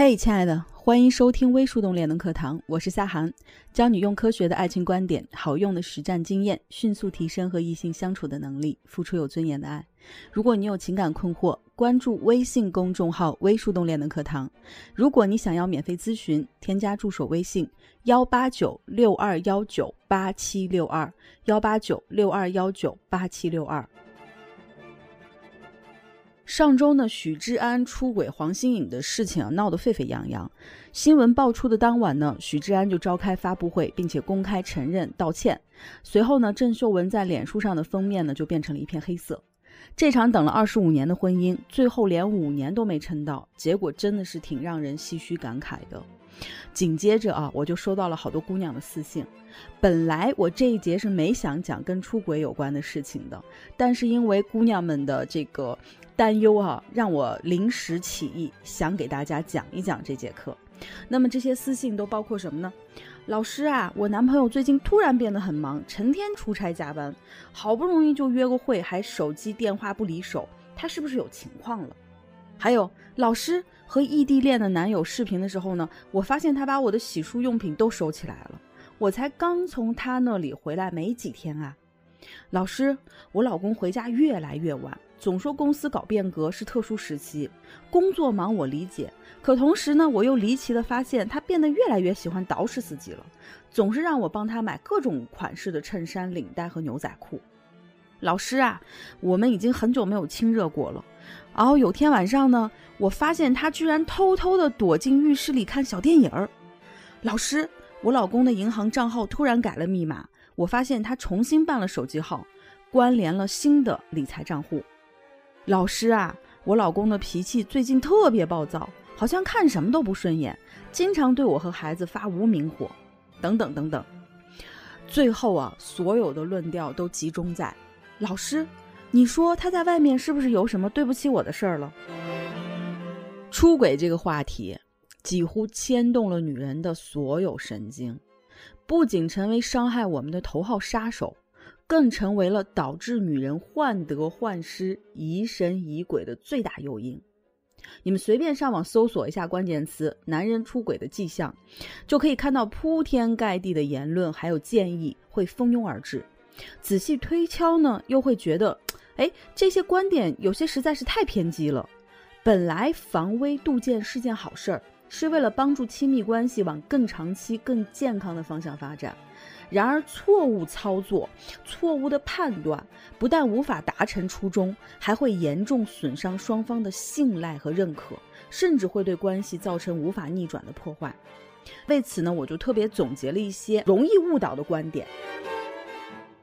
嘿，亲爱的，欢迎收听微树洞恋能课堂，我是夏涵，教你用科学的爱情观点、好用的实战经验，迅速提升和异性相处的能力，付出有尊严的爱。如果你有情感困惑，关注微信公众号“微树洞恋能课堂”。如果你想要免费咨询，添加助手微信：幺八九六二幺九八七六二，幺八九六二幺九八七六二。上周呢，许志安出轨黄心颖的事情啊，闹得沸沸扬扬。新闻爆出的当晚呢，许志安就召开发布会，并且公开承认道歉。随后呢，郑秀文在脸书上的封面呢，就变成了一片黑色。这场等了二十五年的婚姻，最后连五年都没撑到，结果真的是挺让人唏嘘感慨的。紧接着啊，我就收到了好多姑娘的私信。本来我这一节是没想讲跟出轨有关的事情的，但是因为姑娘们的这个担忧啊，让我临时起意想给大家讲一讲这节课。那么这些私信都包括什么呢？老师啊，我男朋友最近突然变得很忙，成天出差加班，好不容易就约个会，还手机电话不离手，他是不是有情况了？还有老师。和异地恋的男友视频的时候呢，我发现他把我的洗漱用品都收起来了。我才刚从他那里回来没几天啊，老师，我老公回家越来越晚，总说公司搞变革是特殊时期，工作忙我理解，可同时呢，我又离奇的发现他变得越来越喜欢捯饬自己了，总是让我帮他买各种款式的衬衫、领带和牛仔裤。老师啊，我们已经很久没有亲热过了。然后有天晚上呢，我发现他居然偷偷的躲进浴室里看小电影儿。老师，我老公的银行账号突然改了密码，我发现他重新办了手机号，关联了新的理财账户。老师啊，我老公的脾气最近特别暴躁，好像看什么都不顺眼，经常对我和孩子发无名火，等等等等。最后啊，所有的论调都集中在。老师，你说他在外面是不是有什么对不起我的事儿了？出轨这个话题几乎牵动了女人的所有神经，不仅成为伤害我们的头号杀手，更成为了导致女人患得患失、疑神疑鬼的最大诱因。你们随便上网搜索一下关键词“男人出轨的迹象”，就可以看到铺天盖地的言论还有建议会蜂拥而至。仔细推敲呢，又会觉得，哎，这些观点有些实在是太偏激了。本来防微杜渐是件好事儿，是为了帮助亲密关系往更长期、更健康的方向发展。然而，错误操作、错误的判断，不但无法达成初衷，还会严重损伤双方的信赖和认可，甚至会对关系造成无法逆转的破坏。为此呢，我就特别总结了一些容易误导的观点。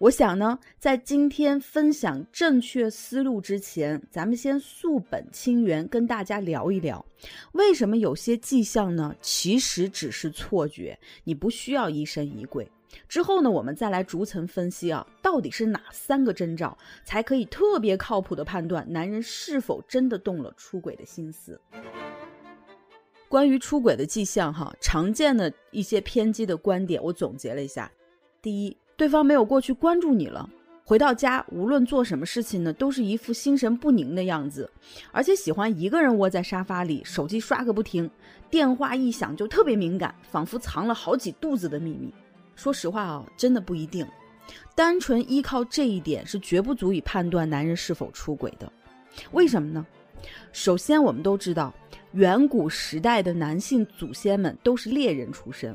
我想呢，在今天分享正确思路之前，咱们先溯本清源，跟大家聊一聊，为什么有些迹象呢，其实只是错觉，你不需要疑神疑鬼。之后呢，我们再来逐层分析啊，到底是哪三个征兆，才可以特别靠谱的判断男人是否真的动了出轨的心思。关于出轨的迹象哈，常见的一些偏激的观点，我总结了一下，第一。对方没有过去关注你了，回到家无论做什么事情呢，都是一副心神不宁的样子，而且喜欢一个人窝在沙发里，手机刷个不停，电话一响就特别敏感，仿佛藏了好几肚子的秘密。说实话啊，真的不一定，单纯依靠这一点是绝不足以判断男人是否出轨的。为什么呢？首先，我们都知道，远古时代的男性祖先们都是猎人出身，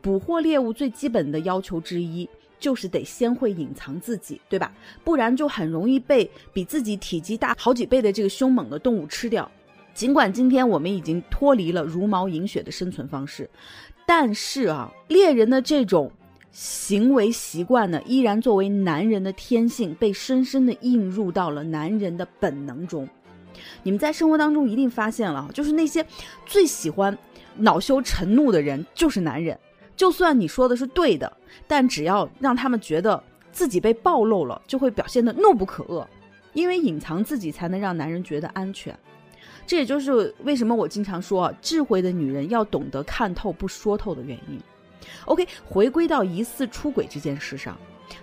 捕获猎物最基本的要求之一。就是得先会隐藏自己，对吧？不然就很容易被比自己体积大好几倍的这个凶猛的动物吃掉。尽管今天我们已经脱离了茹毛饮血的生存方式，但是啊，猎人的这种行为习惯呢，依然作为男人的天性，被深深的印入到了男人的本能中。你们在生活当中一定发现了，就是那些最喜欢恼羞成怒的人，就是男人。就算你说的是对的，但只要让他们觉得自己被暴露了，就会表现得怒不可遏，因为隐藏自己才能让男人觉得安全。这也就是为什么我经常说，智慧的女人要懂得看透不说透的原因。OK，回归到疑似出轨这件事上，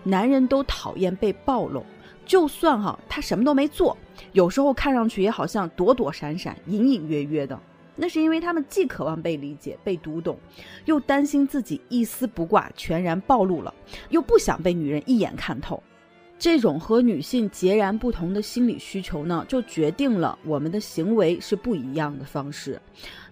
男人都讨厌被暴露，就算哈他什么都没做，有时候看上去也好像躲躲闪闪、隐隐约约的。那是因为他们既渴望被理解、被读懂，又担心自己一丝不挂全然暴露了，又不想被女人一眼看透。这种和女性截然不同的心理需求呢，就决定了我们的行为是不一样的方式。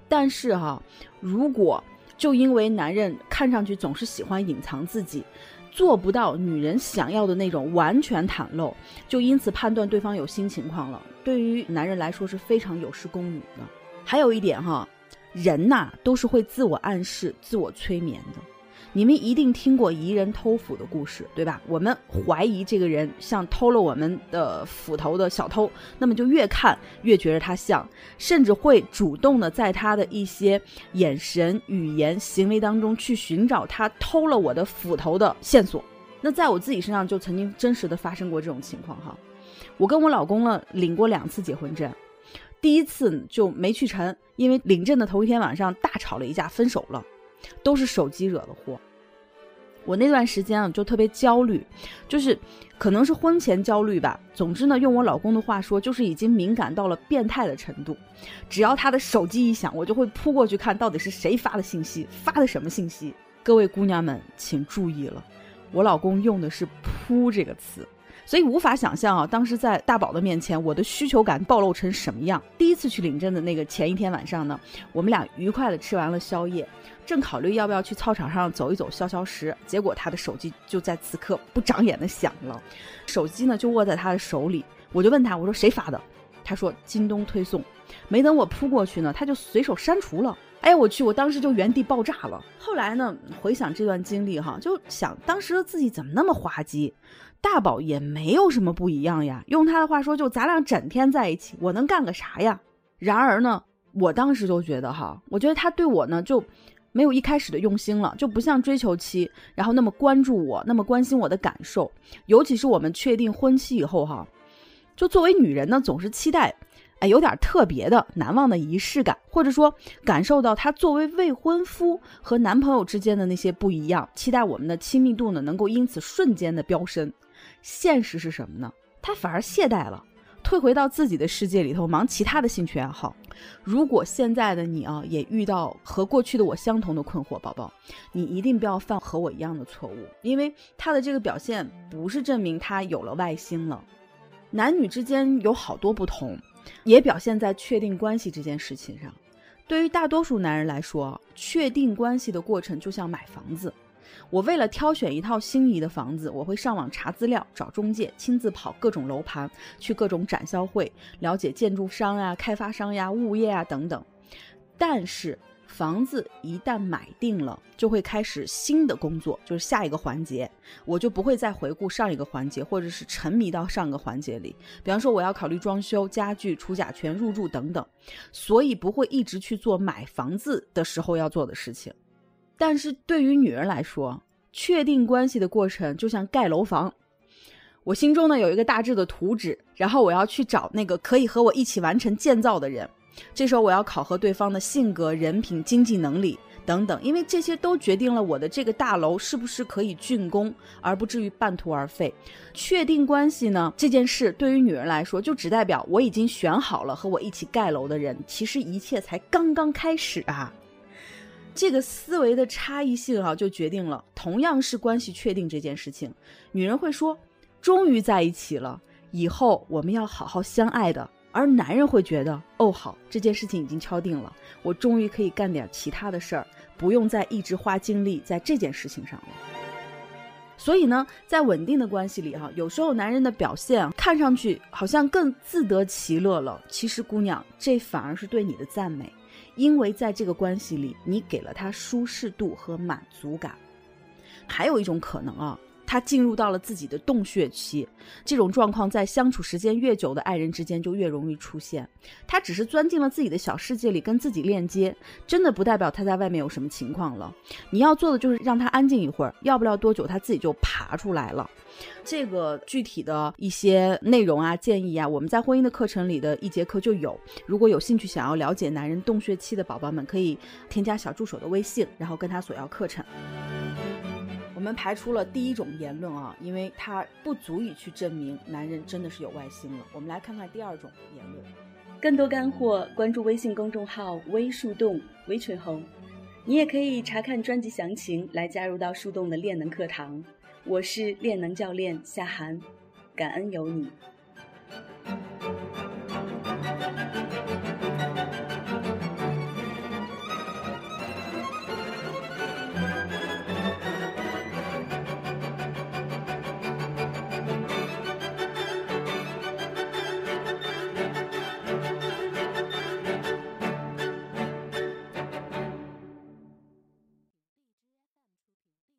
但是哈，如果就因为男人看上去总是喜欢隐藏自己，做不到女人想要的那种完全袒露，就因此判断对方有新情况了，对于男人来说是非常有失公允的。还有一点哈，人呐都是会自我暗示、自我催眠的。你们一定听过疑人偷斧的故事，对吧？我们怀疑这个人像偷了我们的斧头的小偷，那么就越看越觉得他像，甚至会主动的在他的一些眼神、语言、行为当中去寻找他偷了我的斧头的线索。那在我自己身上就曾经真实的发生过这种情况哈。我跟我老公呢领过两次结婚证，第一次就没去成，因为领证的头一天晚上大吵了一架，分手了。都是手机惹的祸。我那段时间啊，就特别焦虑，就是可能是婚前焦虑吧。总之呢，用我老公的话说，就是已经敏感到了变态的程度。只要他的手机一响，我就会扑过去看到底是谁发的信息，发的什么信息。各位姑娘们，请注意了，我老公用的是“扑”这个词。所以无法想象啊，当时在大宝的面前，我的需求感暴露成什么样。第一次去领证的那个前一天晚上呢，我们俩愉快的吃完了宵夜，正考虑要不要去操场上走一走消消食，结果他的手机就在此刻不长眼的响了，手机呢就握在他的手里，我就问他，我说谁发的？他说京东推送，没等我扑过去呢，他就随手删除了。哎呀，我去，我当时就原地爆炸了。后来呢，回想这段经历哈，就想当时的自己怎么那么滑稽。大宝也没有什么不一样呀，用他的话说，就咱俩整天在一起，我能干个啥呀？然而呢，我当时就觉得哈，我觉得他对我呢就没有一开始的用心了，就不像追求期，然后那么关注我，那么关心我的感受。尤其是我们确定婚期以后哈，就作为女人呢，总是期待，哎，有点特别的、难忘的仪式感，或者说感受到他作为未婚夫和男朋友之间的那些不一样，期待我们的亲密度呢能够因此瞬间的飙升。现实是什么呢？他反而懈怠了，退回到自己的世界里头，忙其他的兴趣爱好。如果现在的你啊，也遇到和过去的我相同的困惑，宝宝，你一定不要犯和我一样的错误，因为他的这个表现不是证明他有了外星了。男女之间有好多不同，也表现在确定关系这件事情上。对于大多数男人来说，确定关系的过程就像买房子。我为了挑选一套心仪的房子，我会上网查资料、找中介，亲自跑各种楼盘，去各种展销会，了解建筑商呀、开发商呀、物业啊等等。但是房子一旦买定了，就会开始新的工作，就是下一个环节，我就不会再回顾上一个环节，或者是沉迷到上个环节里。比方说，我要考虑装修、家具、除甲醛、入住等等，所以不会一直去做买房子的时候要做的事情。但是对于女人来说，确定关系的过程就像盖楼房。我心中呢有一个大致的图纸，然后我要去找那个可以和我一起完成建造的人。这时候我要考核对方的性格、人品、经济能力等等，因为这些都决定了我的这个大楼是不是可以竣工，而不至于半途而废。确定关系呢这件事，对于女人来说，就只代表我已经选好了和我一起盖楼的人。其实一切才刚刚开始啊。这个思维的差异性啊，就决定了同样是关系确定这件事情，女人会说，终于在一起了，以后我们要好好相爱的；而男人会觉得，哦，好，这件事情已经敲定了，我终于可以干点其他的事儿，不用再一直花精力在这件事情上了。所以呢，在稳定的关系里哈，有时候男人的表现看上去好像更自得其乐了，其实姑娘，这反而是对你的赞美。因为在这个关系里，你给了他舒适度和满足感。还有一种可能啊，他进入到了自己的洞穴期，这种状况在相处时间越久的爱人之间就越容易出现。他只是钻进了自己的小世界里，跟自己链接，真的不代表他在外面有什么情况了。你要做的就是让他安静一会儿，要不了多久他自己就爬出来了。这个具体的一些内容啊、建议啊，我们在婚姻的课程里的一节课就有。如果有兴趣想要了解男人洞穴期的宝宝们，可以添加小助手的微信，然后跟他索要课程。我们排除了第一种言论啊，因为它不足以去证明男人真的是有外心了。我们来看看第二种言论。更多干货，关注微信公众号“微树洞”微群猴。你也可以查看专辑详情，来加入到树洞的练能课堂。我是练能教练夏涵，感恩有你。